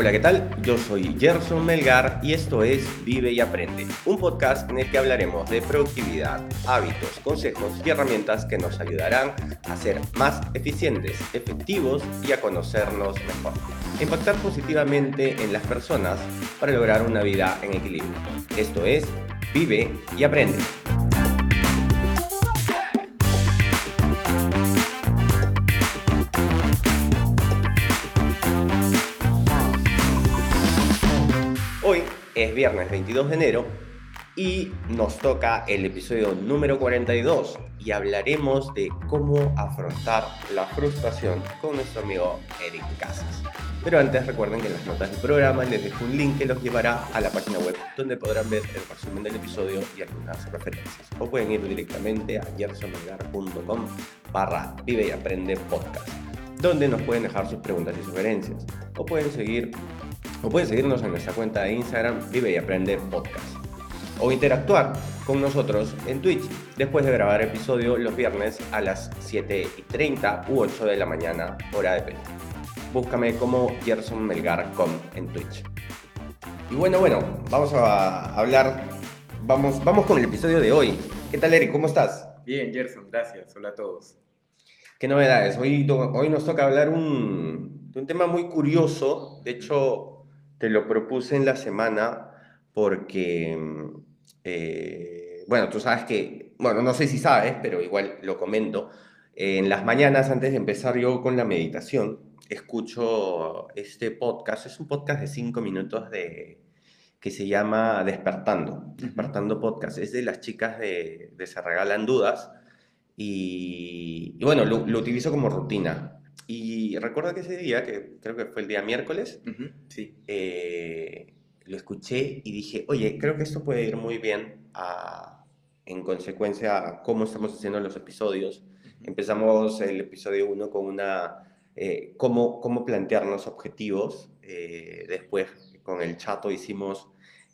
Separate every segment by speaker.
Speaker 1: Hola, ¿qué tal? Yo soy Gerson Melgar y esto es Vive y Aprende, un podcast en el que hablaremos de productividad, hábitos, consejos y herramientas que nos ayudarán a ser más eficientes, efectivos y a conocernos mejor. Impactar positivamente en las personas para lograr una vida en equilibrio. Esto es Vive y Aprende. Viernes 22 de enero y nos toca el episodio número 42 y hablaremos de cómo afrontar la frustración con nuestro amigo Eric Casas. Pero antes recuerden que en las notas del programa les dejo un link que los llevará a la página web donde podrán ver el resumen del episodio y algunas referencias. O pueden ir directamente a gersonmelgar.com barra vive y aprende podcast, donde nos pueden dejar sus preguntas y sugerencias. O pueden seguir o puedes seguirnos en nuestra cuenta de Instagram Vive y Aprende Podcast. O interactuar con nosotros en Twitch después de grabar episodio los viernes a las 7 y 30 u 8 de la mañana, hora de Perú. Búscame como Gerson Melgar.com en Twitch. Y bueno, bueno, vamos a hablar, vamos, vamos con el episodio de hoy. ¿Qué tal, Eric? ¿Cómo estás?
Speaker 2: Bien, Gerson, gracias. Hola a todos.
Speaker 1: ¿Qué novedades? Hoy, hoy nos toca hablar un, de un tema muy curioso. De hecho, te lo propuse en la semana porque, eh, bueno, tú sabes que, bueno, no sé si sabes, pero igual lo comento. En las mañanas, antes de empezar yo con la meditación, escucho este podcast. Es un podcast de cinco minutos de, que se llama Despertando. Despertando Podcast. Es de las chicas de, Se Regalan Dudas. Y, bueno, lo, lo, utilizo como rutina. Y recuerdo que ese día, que creo que fue el día miércoles, sí. Eh, lo escuché y dije, oye, creo que esto puede ir muy bien a, en consecuencia a cómo estamos haciendo los episodios. Empezamos el episodio 1 con una, eh, cómo, cómo plantearnos objetivos. Eh, después con el chato hicimos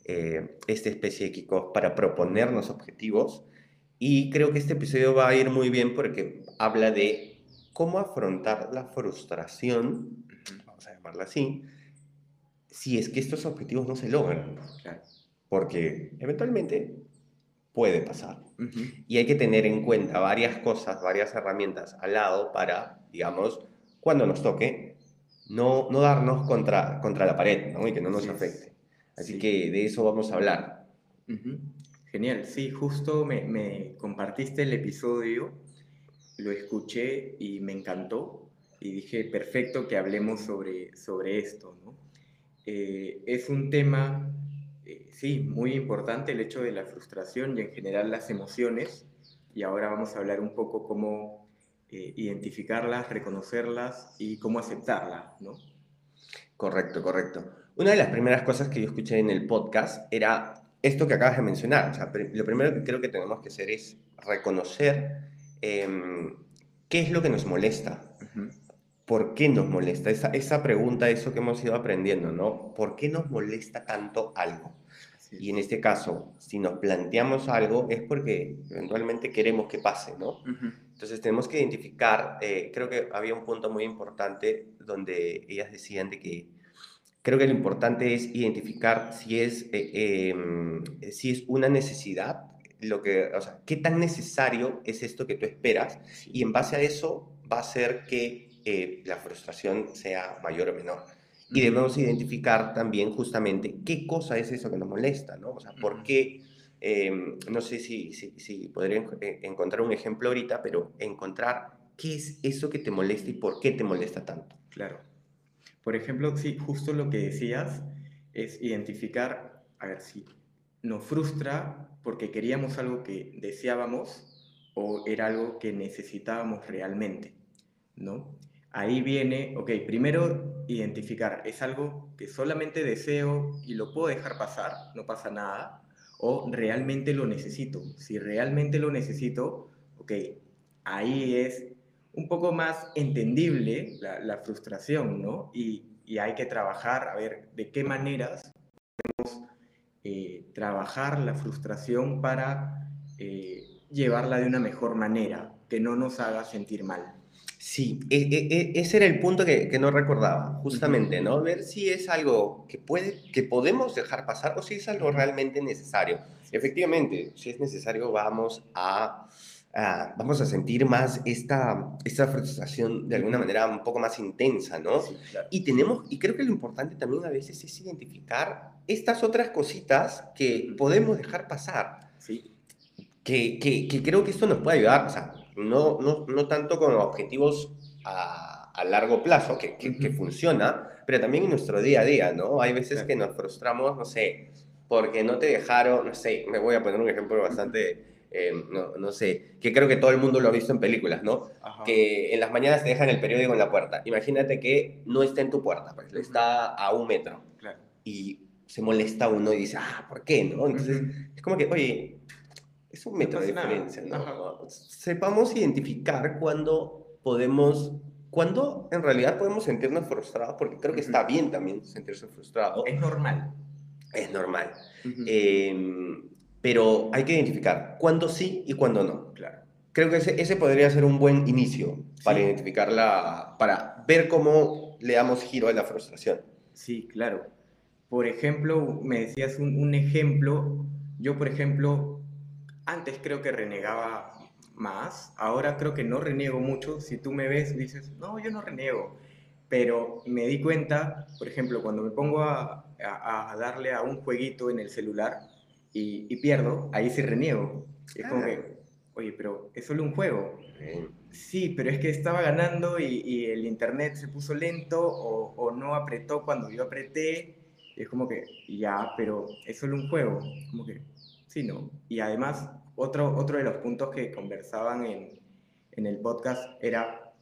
Speaker 1: esta especie de kickoff para proponernos objetivos. Y creo que este episodio va a ir muy bien porque habla de cómo afrontar la frustración, vamos a llamarla así, si es que estos objetivos no se logran. Porque eventualmente puede pasar. Y hay que tener en cuenta varias cosas, varias herramientas al lado para, digamos, cuando nos toque, no, no darnos contra, contra la pared ¿no? y que no nos afecte. Así que de eso vamos a hablar.
Speaker 2: Genial, sí, justo me, me compartiste el episodio lo escuché y me encantó y dije, perfecto que hablemos sobre, sobre esto. ¿no? Eh, es un tema, eh, sí, muy importante el hecho de la frustración y en general las emociones y ahora vamos a hablar un poco cómo eh, identificarlas, reconocerlas y cómo aceptarlas. ¿no?
Speaker 1: Correcto, correcto. Una de las primeras cosas que yo escuché en el podcast era esto que acabas de mencionar. Lo primero que creo que tenemos que hacer es reconocer Em, ¿qué es lo que nos molesta? ¿Por qué nos molesta? Esa, esa pregunta, eso que hemos ido aprendiendo, ¿no? ¿Por qué nos molesta tanto algo? Y en este caso, si nos planteamos algo, es porque eventualmente queremos que pase, ¿no? Entonces tenemos que identificar, eh, creo que había un punto muy importante donde ellas decían de que creo que lo importante es identificar si es, eh, em, si es una necesidad lo que, o sea, qué tan necesario es esto que tú esperas y en base a eso va a ser que eh, la frustración sea mayor o menor. Y debemos identificar también justamente qué cosa es eso que nos molesta, ¿no? O sea, por qué, em, no sé si, si, si podría encontrar un ejemplo ahorita, pero encontrar qué es eso que te molesta y por qué te molesta tanto.
Speaker 2: Claro. Por ejemplo, sí, justo lo que decías es identificar, a ver si nos frustra porque queríamos algo que deseábamos o era algo que necesitábamos realmente, ¿no? Ahí viene, ok, primero identificar, ¿es algo que solamente deseo y lo puedo dejar pasar, no pasa nada? ¿O realmente lo necesito? Si realmente lo necesito, ok, ahí es un poco más entendible la, frustración, ¿no? Y, y, hay que trabajar a ver de qué maneras podemos eh, trabajar la frustración para eh, llevarla de una mejor manera, que no nos haga sentir mal.
Speaker 1: Sí, e, e, e, ese era el punto que, que no recordaba, justamente, ¿no? Ver si es algo que, puede, que podemos dejar pasar o si es algo realmente necesario. Efectivamente, si es necesario, vamos a, a vamos a sentir más esta, esta frustración de alguna manera un poco más intensa, ¿no?
Speaker 2: Sí, claro.
Speaker 1: Y tenemos, y creo que lo importante también a veces es identificar estas otras cositas que podemos dejar pasar
Speaker 2: Sí,
Speaker 1: que, que, que creo que esto nos puede ayudar, o sea, no, no, no tanto con objetivos a, a largo plazo, que, que, que funciona, pero también en nuestro día a día, ¿no? Hay veces que nos frustramos, no sé, porque no te dejaron, no sé, me voy a poner un ejemplo bastante, eh, no, no sé, que creo que todo el mundo lo ha visto en películas, ¿no?
Speaker 2: Ajá.
Speaker 1: Que en las mañanas te dejan el periódico en la puerta. Imagínate que no está en tu puerta, pues está a un metro
Speaker 2: Claro.
Speaker 1: y se molesta uno y dice, ah, ¿por qué, no? Entonces,
Speaker 2: Ujú.
Speaker 1: es como que, oye, es un metro de diferencia, ¿no? Sepamos identificar cuándo podemos, cuándo en realidad podemos sentirnos frustrados, porque creo que está bien también sentirse frustrado,
Speaker 2: Es normal.
Speaker 1: es normal. Em, pero hay que identificar cuándo sí y cuándo no.
Speaker 2: Claro.
Speaker 1: Creo que ese, ese podría ser un buen inicio para identificar la, para ver cómo le damos giro a la frustración.
Speaker 2: Sí, claro. Por ejemplo, me decías un, un ejemplo. Yo, por ejemplo, antes creo que renegaba más. Ahora creo que no reniego mucho. Si tú me ves, dices, no, yo no reniego. Pero me di cuenta, por ejemplo, cuando me pongo a, a- a darle a un jueguito en el celular y, y pierdo, ahí sí reniego. Es como
Speaker 1: Ah.
Speaker 2: que, oye, pero es solo un juego. Sí, pero es que estaba ganando y, y el internet se puso lento o, o no apretó cuando yo apreté. Y es como que, ya, pero es solo un juego. Como que, sí, ¿no? Y además, otro, otro de los puntos que conversaban en, en el podcast era,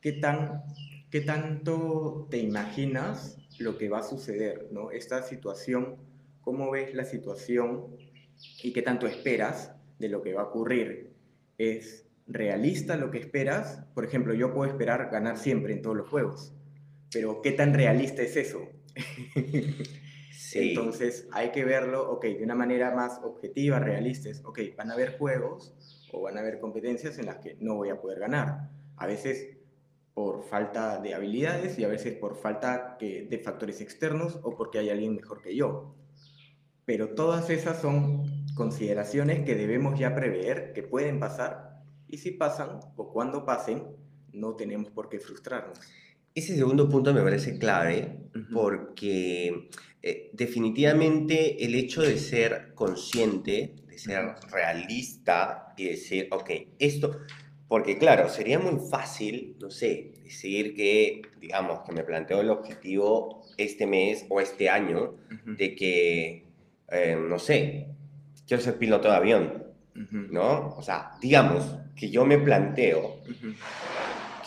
Speaker 2: ¿qué, tan, ¿qué tanto te imaginas lo que va a suceder, ¿no? Esta situación, ¿cómo ves la situación y qué tanto esperas de lo que va a ocurrir? ¿Es realista lo que esperas? Por ejemplo, yo puedo esperar ganar siempre en todos los juegos, pero ¿qué tan realista es eso?
Speaker 1: sí.
Speaker 2: Entonces hay que verlo, ok, de una manera más objetiva, realista, es, ok, van a haber juegos o van a haber competencias en las que no voy a poder ganar. A veces por falta de habilidades y a veces por falta que- de factores externos o porque hay alguien mejor que yo. Pero todas esas son consideraciones que debemos ya prever, que pueden pasar, y si pasan o cuando pasen, no tenemos por qué frustrarnos.
Speaker 1: Ese segundo punto me parece clave porque eh, definitivamente el hecho de ser consciente, de ser realista y decir, ok, esto, porque claro, sería muy fácil, no sé, decir que, digamos, que me planteo el objetivo este mes o este año de que, eh, no sé, quiero ser piloto de avión. ¿no? O sea, digamos que yo me planteo.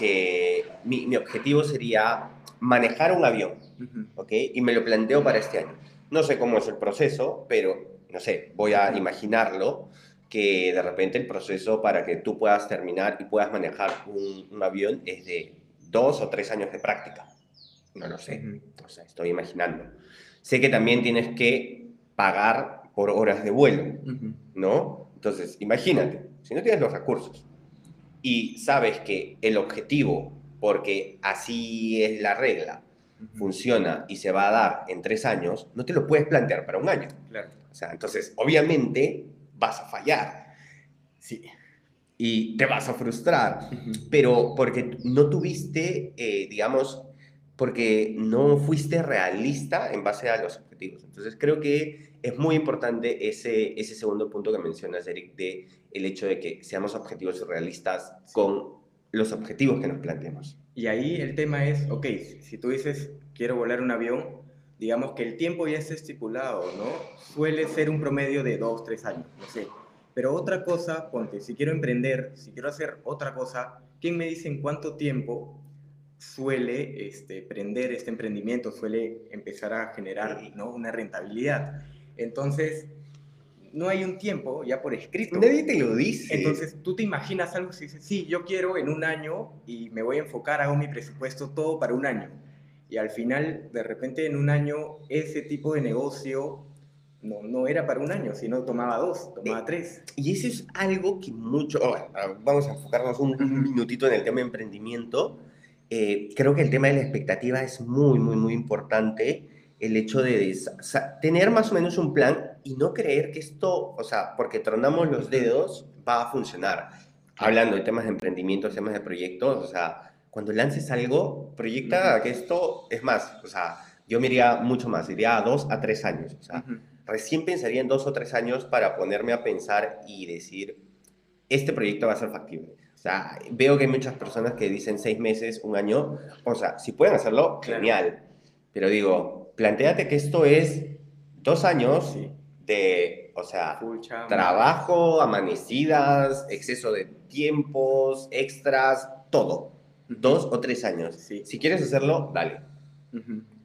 Speaker 1: Que mi, mi objetivo sería manejar un avión. Y me lo planteo para este año. No sé cómo es el proceso, pero, no sé, voy a imaginarlo, que de repente el proceso para que tú puedas terminar y puedas manejar un, un avión es de dos o tres años de práctica. No lo sé, o sea, estoy imaginando. Sé que también tienes que pagar por horas de vuelo. ¿no? Entonces, imagínate, si no tienes los recursos y sabes que el objetivo, porque así es la regla, funciona y se va a dar en tres años, no te lo puedes plantear para un año.
Speaker 2: Claro.
Speaker 1: O sea, entonces, obviamente, vas a fallar
Speaker 2: Sí.
Speaker 1: y te vas a frustrar, pero porque no tuviste, eh, digamos, porque no fuiste realista en base a los objetivos. Entonces, creo que es muy importante ese, ese segundo punto que mencionas, Eric, de el hecho de que seamos objetivos y realistas con los objetivos que nos planteemos.
Speaker 2: Y ahí el tema es, ok, si, tú dices, quiero volar un avión, digamos que el tiempo ya está estipulado, ¿no? Suele ser un promedio de dos, tres años, no sé. Pero otra cosa, ponte, si quiero emprender, si quiero hacer otra cosa, ¿quién me dice en cuánto tiempo suele este, prender este emprendimiento, suele empezar a generar. ¿no? una rentabilidad? Entonces, no hay un tiempo ya por escrito.
Speaker 1: Nadie te lo dice.
Speaker 2: Entonces, tú te imaginas algo si dices, sí, yo quiero en un año y me voy a enfocar, hago mi presupuesto todo para un año. Y al final, de repente, en un año, ese tipo de negocio no, no era para un año, sino tomaba dos, tomaba tres.
Speaker 1: Y eso es algo que mucho, oh, vamos a enfocarnos un, minutito en el tema de emprendimiento. Eh, creo que el tema de la expectativa es muy, muy, muy importante. El hecho de tener más o menos un plan y no creer que esto, o sea, porque tronamos los dedos, va a funcionar. Hablando de temas de emprendimiento, temas de proyectos, o sea, cuando lances algo, proyecta que esto es más, o sea, yo me iría mucho más, iría a dos a tres años. O sea, recién pensaría en dos o tres años para ponerme a pensar y decir, este proyecto va a ser factible. O sea, veo que hay muchas personas que dicen seis meses, un año. O sea, si pueden hacerlo, genial. Pero digo, planteate que esto es dos años de, o sea, trabajo, amanecidas, exceso de tiempos, extras, todo. Dos o tres años. Si quieres hacerlo, dale.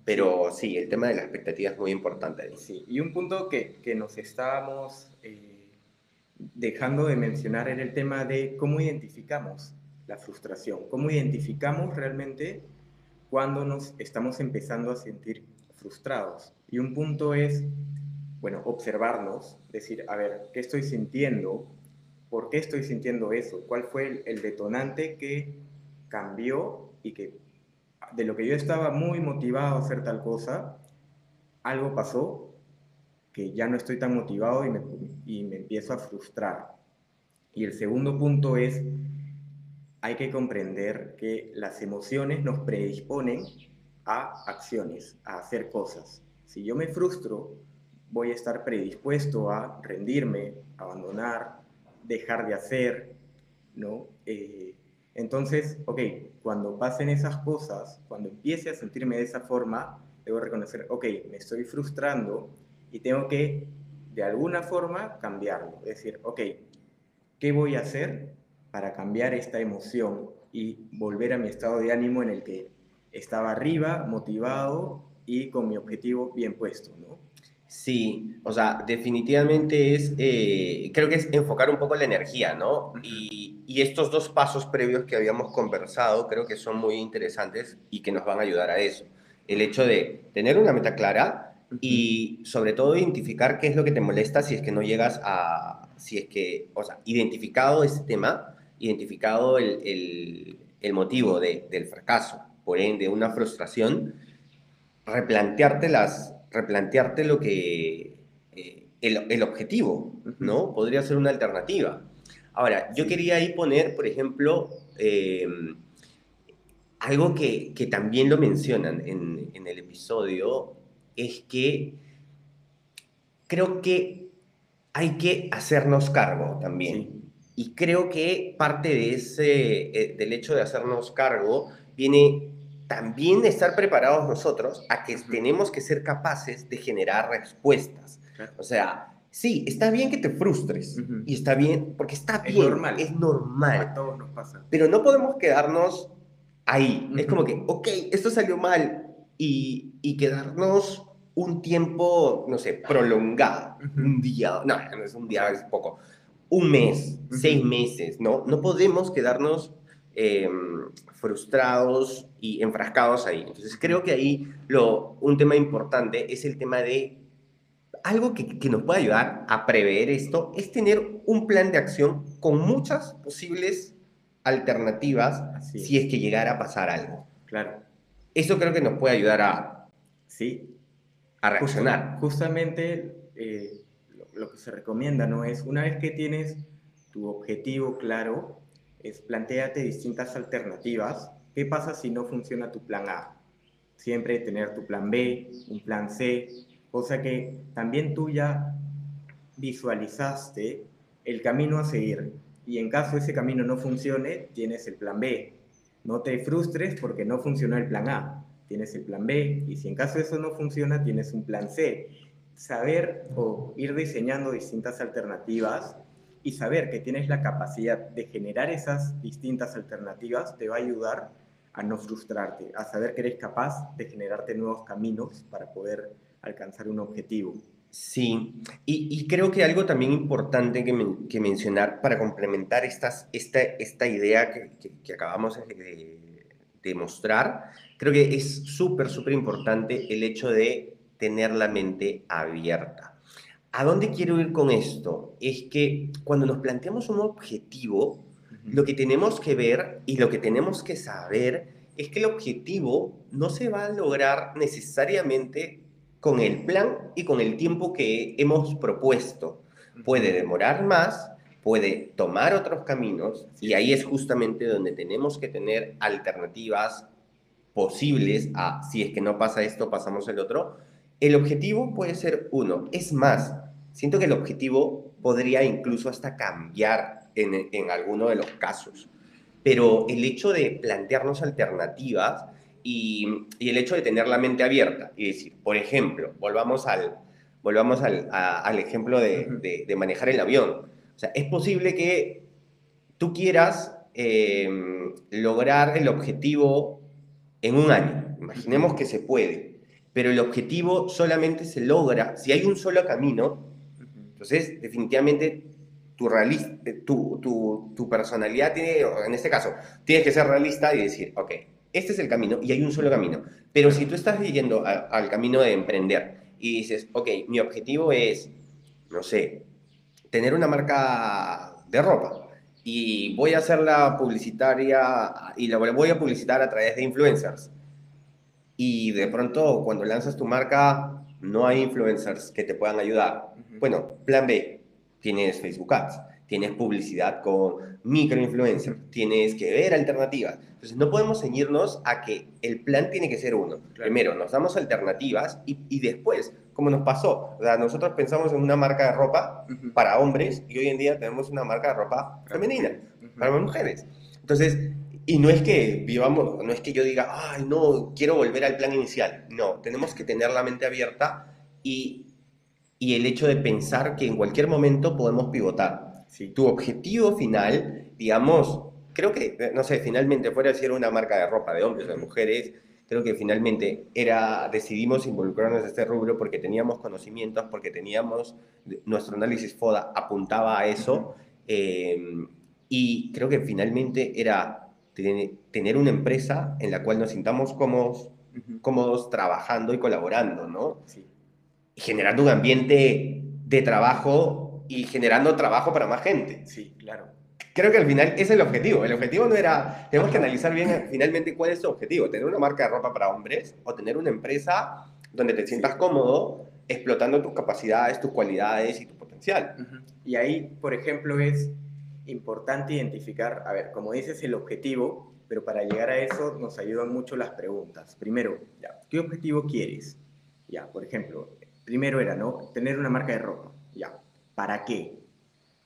Speaker 1: Pero sí, el tema de la expectativa es muy importante.
Speaker 2: Sí, y un punto que, que nos estábamos eh, dejando de mencionar era el tema de cómo identificamos la frustración, cómo identificamos realmente cuando nos estamos empezando a sentir frustrados. Y un punto es, bueno, observarnos, decir, a ver, ¿qué estoy sintiendo? ¿Por qué estoy sintiendo eso? ¿Cuál fue el, el detonante que cambió y que de lo que yo estaba muy motivado a hacer tal cosa, algo pasó que ya no estoy tan motivado y me, y me empiezo a frustrar. Y el segundo punto es, hay que comprender que las emociones nos predisponen a acciones, a hacer cosas. Si yo me frustro, voy a estar predispuesto a rendirme, abandonar, dejar de hacer, ¿no? Eh, entonces, ok, cuando pasen esas cosas, cuando empiece a sentirme de esa forma, debo reconocer, ok, me estoy frustrando y tengo que, de alguna forma, cambiarlo. Es decir, ok, ¿qué voy a hacer para cambiar esta emoción y volver a mi estado de ánimo en el que estaba arriba, motivado y con mi objetivo bien puesto, ¿no?
Speaker 1: Sí, o sea, definitivamente es, eh, creo que es enfocar un poco la energía, ¿no? Y, estos dos pasos previos que habíamos conversado creo que son muy interesantes y que nos van a ayudar a eso. El hecho de tener una meta clara y sobre todo identificar qué es lo que te molesta si es que no llegas a, si es que, o sea, identificado ese tema, identificado el, el, motivo de, del fracaso, por ende una frustración, replantearte las replantearte lo que, eh, el, objetivo, ¿no? Podría ser una alternativa. Ahora, yo quería ahí poner, por ejemplo, em, algo que, también lo mencionan en, el episodio, es que creo que hay que hacernos cargo también. Y creo que parte de ese, eh, del hecho de hacernos cargo viene también estar preparados nosotros a que tenemos que ser capaces de generar respuestas. O sea, sí, está bien que te frustres y está bien, porque está bien, es normal. Es normal.
Speaker 2: A todos nos pasa.
Speaker 1: Pero no podemos quedarnos ahí. Es como que, ok, esto salió mal y, y quedarnos un tiempo, no sé, prolongado. Un día, no, no es un día, es poco. Un mes, seis meses, ¿no? No podemos quedarnos Em, frustrados y enfrascados ahí. Entonces creo que ahí lo, un tema importante es el tema de algo que, que nos puede ayudar a prever esto, es tener un plan de acción con muchas posibles alternativas si es que llegara a pasar algo.
Speaker 2: Claro.
Speaker 1: Eso creo que nos puede ayudar a,
Speaker 2: sí.
Speaker 1: a reaccionar.
Speaker 2: justamente eh, lo, que se recomienda, ¿no? Es una vez que tienes tu objetivo claro, es planteate distintas alternativas. ¿Qué pasa si no funciona tu plan A? Siempre tener tu plan B, un plan C, cosa que también tú ya visualizaste el camino a seguir. Y en caso ese camino no funcione, tienes el plan B. No te frustres porque no funcionó el plan A. Tienes el plan B y si en caso eso no funciona, tienes un plan C. Saber o ir diseñando distintas alternativas y saber que tienes la capacidad de generar esas distintas alternativas te va a ayudar a no frustrarte, a saber que eres capaz de generarte nuevos caminos para poder alcanzar un objetivo.
Speaker 1: Sí, y, creo que algo también importante que, mencionar para complementar estas, esta, esta idea que, acabamos de, de, mostrar, creo que es súper, súper importante el hecho de tener la mente abierta. ¿A dónde quiero ir con esto? Es que cuando nos planteamos un objetivo, lo que tenemos que ver y lo que tenemos que saber es que el objetivo no se va a lograr necesariamente con el plan y con el tiempo que hemos propuesto. Puede demorar más, puede tomar otros caminos y ahí es justamente donde tenemos que tener alternativas posibles a si es que no pasa esto, pasamos el otro. El objetivo puede ser uno. Es más, siento que el objetivo podría incluso hasta cambiar en, en alguno de los casos. Pero el hecho de plantearnos alternativas y, y, el hecho de tener la mente abierta y decir, por ejemplo, volvamos al, volvamos al, al ejemplo de, de, de manejar el avión o sea, es posible que tú quieras eh, lograr el objetivo en un año. Imaginemos que se puede, pero el objetivo solamente se logra si hay un solo camino. Entonces, definitivamente, tu, tu, tu, tu personalidad tiene, en este caso, tienes que ser realista y decir, ok, este es el camino y hay un solo camino. Pero si tú estás yendo al camino de emprender y dices, ok, mi objetivo es, no sé, tener una marca de ropa y voy a hacerla publicitaria y la voy a publicitar a través de influencers. Y de pronto cuando lanzas tu marca no hay influencers que te puedan ayudar. Bueno, plan B, tienes Facebook Ads, tienes publicidad con microinfluencers, tienes que ver alternativas. Entonces no podemos ceñirnos a que el plan tiene que ser uno. Primero, nos damos alternativas y, y después como nos pasó. O sea, nosotros pensamos en una marca de ropa para hombres y hoy en día tenemos una marca de ropa femenina, para mujeres. Entonces, y no es que vivamos, no es que yo diga, ay, no, quiero volver al plan inicial. No, tenemos que tener la mente abierta y, y el hecho de pensar que en cualquier momento podemos pivotar. Si Tu objetivo final, digamos, creo que, no sé, finalmente fuera de ser una marca de ropa de hombres o de mujeres, creo que finalmente era, decidimos involucrarnos en este rubro porque teníamos conocimientos, porque teníamos, nuestro análisis FODA apuntaba a eso, eh, y creo que finalmente era tener una empresa en la cual nos sintamos cómodos, cómodos trabajando y colaborando, ¿no? Sí. Generando un ambiente de trabajo y generando trabajo para más gente.
Speaker 2: Sí, claro
Speaker 1: creo que al final ese es el objetivo. El objetivo no era, tenemos que analizar bien finalmente cuál es tu objetivo, tener una marca de ropa para hombres o tener una empresa donde te sientas cómodo explotando tus capacidades, tus cualidades y tu potencial.
Speaker 2: Y ahí, por ejemplo, es importante identificar, a ver, como dices, el objetivo, pero para llegar a eso nos ayudan mucho las preguntas. Primero, ya, ¿qué objetivo quieres? Ya, por ejemplo, primero era, ¿no? Tener una marca de ropa. Ya, ¿para qué?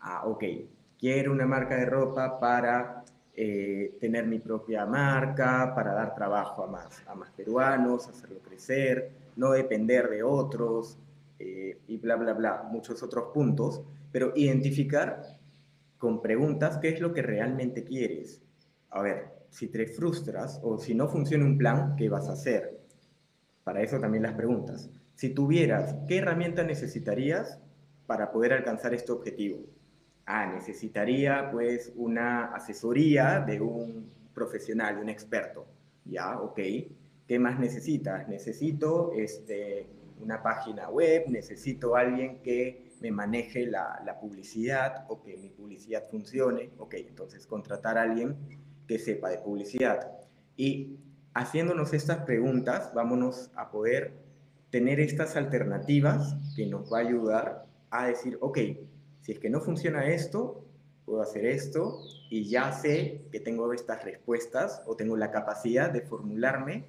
Speaker 2: Ah, ok, quiero una marca de ropa para eh, tener mi propia marca, para dar trabajo a más, a más peruanos, hacerlo crecer, no depender de otros eh, y bla, bla, bla, muchos otros puntos, pero identificar con preguntas qué es lo que realmente quieres. A ver, si te frustras o si no funciona un plan, ¿qué vas a hacer? Para eso también las preguntas. Si tuvieras, ¿qué herramienta necesitarías para poder alcanzar este objetivo? ah, necesitaría pues una asesoría de un profesional, de un experto. Ya, ok. ¿Qué más necesitas? Necesito este, una página web, necesito alguien que me maneje la, la, publicidad o que mi publicidad funcione. Ok, entonces contratar a alguien que sepa de publicidad. Y haciéndonos estas preguntas, vámonos a poder tener estas alternativas que nos va a ayudar a decir, ok, si es que no funciona esto, puedo hacer esto y ya sé que tengo estas respuestas o tengo la capacidad de formularme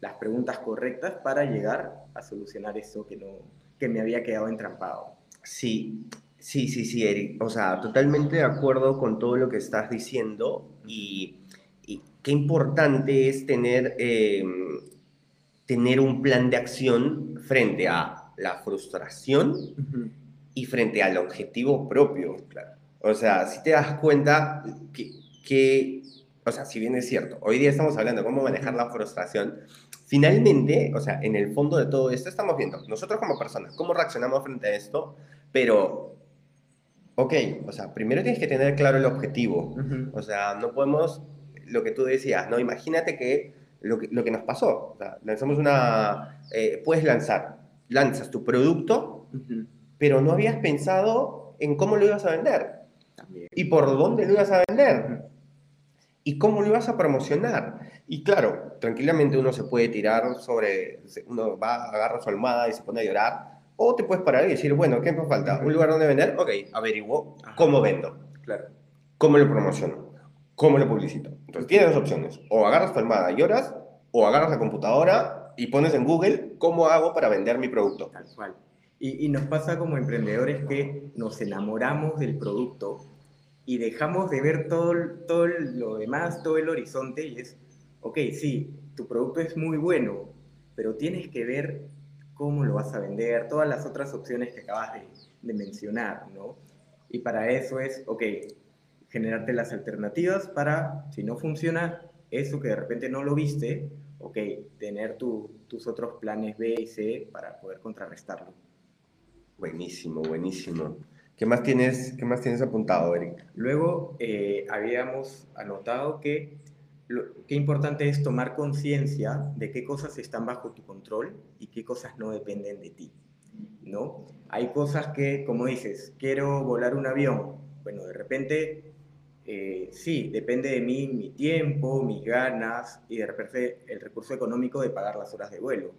Speaker 2: las preguntas correctas para llegar a solucionar eso que, no, que me había quedado entrampado.
Speaker 1: Sí, sí, sí, sí, Eric. O sea, totalmente de acuerdo con todo lo que estás diciendo y, qué importante es tener, em, tener un plan de acción frente a la frustración y frente al objetivo propio. Claro. O sea, si te das cuenta que, que, o sea, si bien es cierto, hoy día estamos hablando de cómo manejar la frustración, finalmente, o sea, en el fondo de todo esto estamos viendo, nosotros como personas, cómo reaccionamos frente a esto, pero, ok, o sea, primero tienes que tener claro el objetivo, o sea, no podemos, lo que tú decías, ¿no? Imagínate que lo que, lo que nos pasó, o sea, lanzamos una, eh, puedes lanzar, lanzas tu producto, pero no habías pensado en cómo lo ibas a vender
Speaker 2: También.
Speaker 1: y por dónde lo ibas a vender y cómo lo ibas a promocionar. Y claro, tranquilamente uno se puede tirar sobre, uno va, agarra su almohada y se pone a llorar, o te puedes parar y decir, bueno, ¿qué me falta? ¿Un lugar donde vender? Ok, averiguo cómo vendo,
Speaker 2: Claro.
Speaker 1: cómo lo promociono, cómo lo publicito. Entonces tienes dos opciones, o agarras tu almohada y lloras, o agarras la computadora y pones en Google cómo hago para vender mi producto.
Speaker 2: Tal cual. Y, y nos pasa como emprendedores que nos enamoramos del producto y dejamos de ver todo, todo lo demás, todo el horizonte y es, ok, sí, tu producto es muy bueno, pero tienes que ver cómo lo vas a vender, todas las otras opciones que acabas de, de mencionar, ¿no? Y para eso es, ok, generarte las alternativas para, si no funciona, eso que de repente no lo viste, ok, tener tu- tus otros planes B y C para poder contrarrestarlo.
Speaker 1: Buenísimo, buenísimo. ¿Qué más tienes, qué más tienes apuntado, Eric?
Speaker 2: Luego eh, habíamos anotado que lo, qué importante es tomar conciencia de qué cosas están bajo tu control y qué cosas no dependen de ti, ¿no? Hay cosas que, como dices, quiero volar un avión. Bueno, de repente, eh, sí, depende de mí mi tiempo, mis ganas y de repente el recurso económico de pagar las horas de vuelo.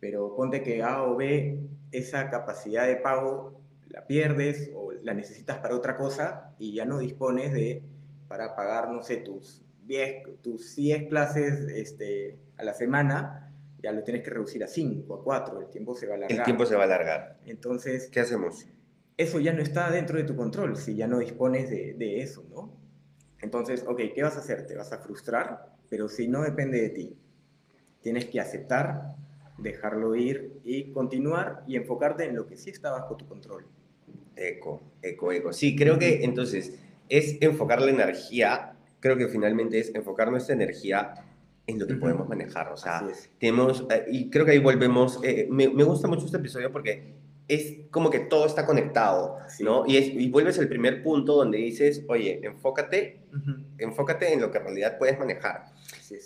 Speaker 2: Pero ponte que A o B, esa capacidad de pago la pierdes o la necesitas para otra cosa y ya no dispones de para pagar, no sé, tus 10, tus 10 clases este, a la semana, ya lo tienes que reducir a 5, a 4, el tiempo se va a alargar.
Speaker 1: El tiempo se va a alargar.
Speaker 2: Entonces,
Speaker 1: ¿Qué hacemos?
Speaker 2: eso ya no está dentro de tu control si ya no dispones de, de eso, ¿no? Entonces, ok, ¿qué vas a hacer? Te vas a frustrar, pero si no depende de ti, tienes que aceptar, dejarlo ir y continuar y enfocarte en lo que sí está bajo tu control.
Speaker 1: Eco, eco, eco. Sí, creo que entonces es enfocar la energía, creo que finalmente es enfocar nuestra energía en lo que podemos manejar. O sea, tenemos, eh, y creo que ahí volvemos, eh, me, me gusta mucho este episodio porque es como que todo está conectado,
Speaker 2: Sí.
Speaker 1: ¿no? Y, es, y vuelves al primer punto donde dices, oye, enfócate,
Speaker 2: Ujú.
Speaker 1: enfócate en lo que en realidad puedes manejar.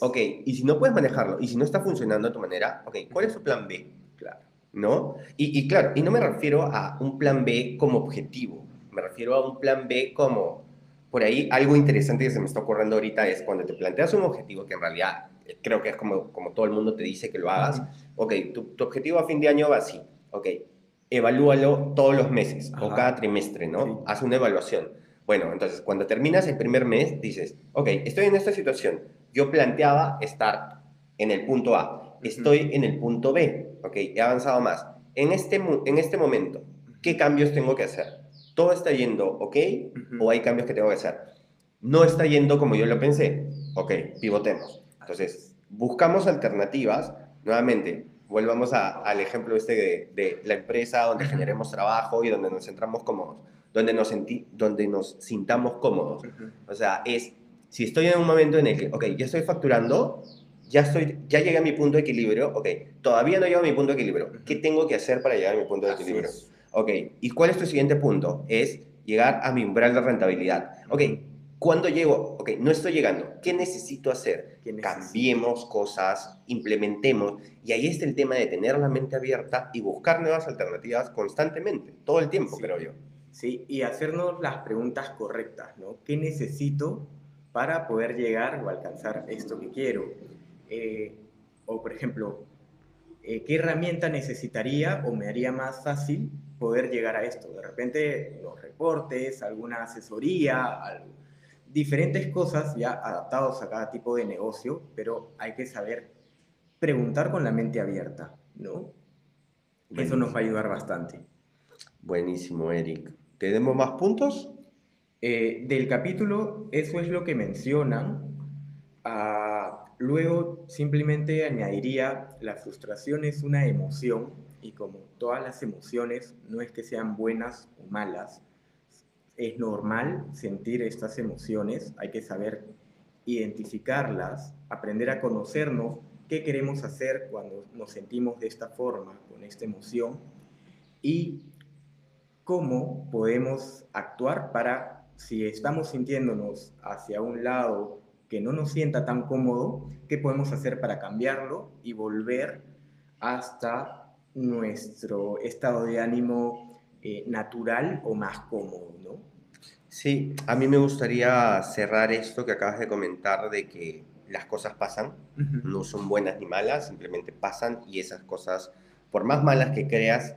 Speaker 1: Ok, y si no puedes manejarlo, y si no está funcionando a tu manera, ok, ¿cuál es tu plan B?
Speaker 2: Claro.
Speaker 1: ¿no? Y, y claro, y no me refiero a un plan B como objetivo, me refiero a un plan B como, por ahí, algo interesante que se me está ocurriendo ahorita es cuando te planteas un objetivo que en realidad eh, creo que es como, como todo el mundo te dice que lo hagas, ok, tu, tu objetivo a fin de año va así, ok, evalúalo todos los meses o
Speaker 2: Ajá.
Speaker 1: cada trimestre, ¿no?
Speaker 2: Sí.
Speaker 1: Haz una evaluación. Bueno, entonces cuando terminas el primer mes, dices, ok, estoy en esta situación, yo planteaba estar en el punto A, estoy en el punto B, ok, he avanzado más. En este, en este momento, ¿qué cambios tengo que hacer? ¿Todo está yendo ok
Speaker 2: Ujú.
Speaker 1: o hay cambios que tengo que hacer? No está yendo como yo lo pensé, ok, pivotemos. Entonces, buscamos alternativas, nuevamente, volvamos a- al ejemplo este de, de la empresa donde generemos trabajo y donde nos centramos cómodos, donde nos, senti- donde nos sintamos cómodos. O sea, es, si estoy en un momento en el que, ok, ya estoy facturando, ya, estoy, ya llegué a mi punto de equilibrio, ok, todavía no llego a mi punto de equilibrio. ¿Qué tengo que hacer para llegar a mi punto de
Speaker 2: Así
Speaker 1: equilibrio?
Speaker 2: es.
Speaker 1: Ok, ¿y cuál es tu siguiente punto? Es llegar a mi umbral de rentabilidad. Ok, ¿cuándo llego? Ok, no estoy llegando. ¿Qué necesito hacer? Cambiemos cosas, implementemos. Y ahí está el tema de tener la mente abierta y buscar nuevas alternativas constantemente, todo el tiempo,
Speaker 2: Sí.
Speaker 1: creo yo.
Speaker 2: Sí, y hacernos las preguntas correctas, ¿no? ¿Qué necesito para poder llegar o alcanzar esto que quiero? Eh, o, por ejemplo, eh, ¿qué herramienta necesitaría o me haría más fácil poder llegar a esto? De repente, los reportes, alguna asesoría, algo- diferentes cosas ya adaptados a cada tipo de negocio, pero hay que saber preguntar con la mente abierta, ¿no? Eso nos va a ayudar bastante.
Speaker 1: Buenísimo, Eric. ¿Tenemos más puntos?
Speaker 2: Eh, del capítulo, eso es lo que mencionan. Ah, luego simplemente añadiría, la frustración es una emoción y como todas las emociones, no es que sean buenas o malas, es normal sentir estas emociones, hay que saber identificarlas, aprender a conocernos, qué queremos hacer cuando nos sentimos de esta forma, con esta emoción, y cómo podemos actuar para, si estamos sintiéndonos hacia un lado que no nos sienta tan cómodo, qué podemos hacer para cambiarlo y volver hasta nuestro estado de ánimo eh, natural o más cómodo, ¿no?
Speaker 1: Sí, a mí me gustaría cerrar esto que acabas de comentar de que las cosas pasan, no son buenas ni malas, simplemente pasan y esas cosas, por más malas que creas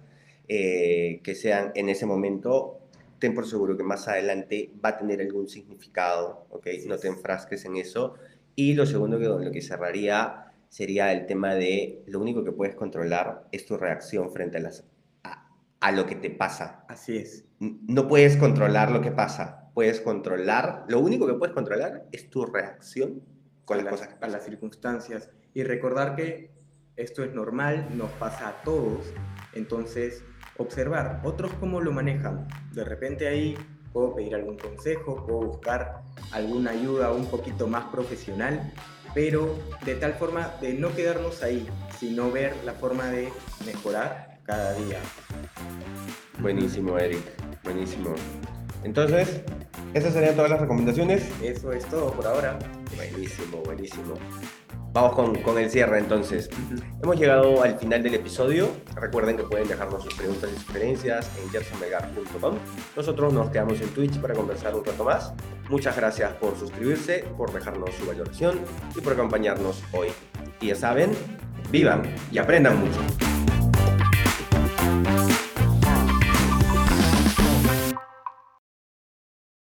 Speaker 1: eh, que sean en ese momento, ten por seguro que más adelante va a tener algún significado, ¿ok? no te enfrasques en eso. Y lo segundo que lo que cerraría sería el tema de lo único que puedes controlar es tu reacción frente a, las, a, lo que te pasa.
Speaker 2: Así es.
Speaker 1: No puedes controlar lo que pasa, puedes controlar, lo único que puedes controlar es tu reacción con las, cosas
Speaker 2: A las circunstancias. Y recordar que esto es normal, nos pasa a todos, entonces observar otros cómo lo manejan. De repente ahí puedo pedir algún consejo, puedo buscar alguna ayuda un poquito más profesional pero de tal forma de no quedarnos ahí, sino ver la forma de mejorar cada día.
Speaker 1: Buenísimo, Eric, buenísimo. Entonces, esas serían todas las recomendaciones.
Speaker 2: Eso es todo por ahora.
Speaker 1: Buenísimo, buenísimo. Vamos con, con el cierre entonces. Hemos llegado al final del episodio. Recuerden que pueden dejarnos sus preguntas y sugerencias en gersonmegar.com. Nosotros nos quedamos en Twitch para conversar un rato más. Muchas gracias por suscribirse, por dejarnos su valoración y por acompañarnos hoy. Y ya saben, vivan y aprendan mucho.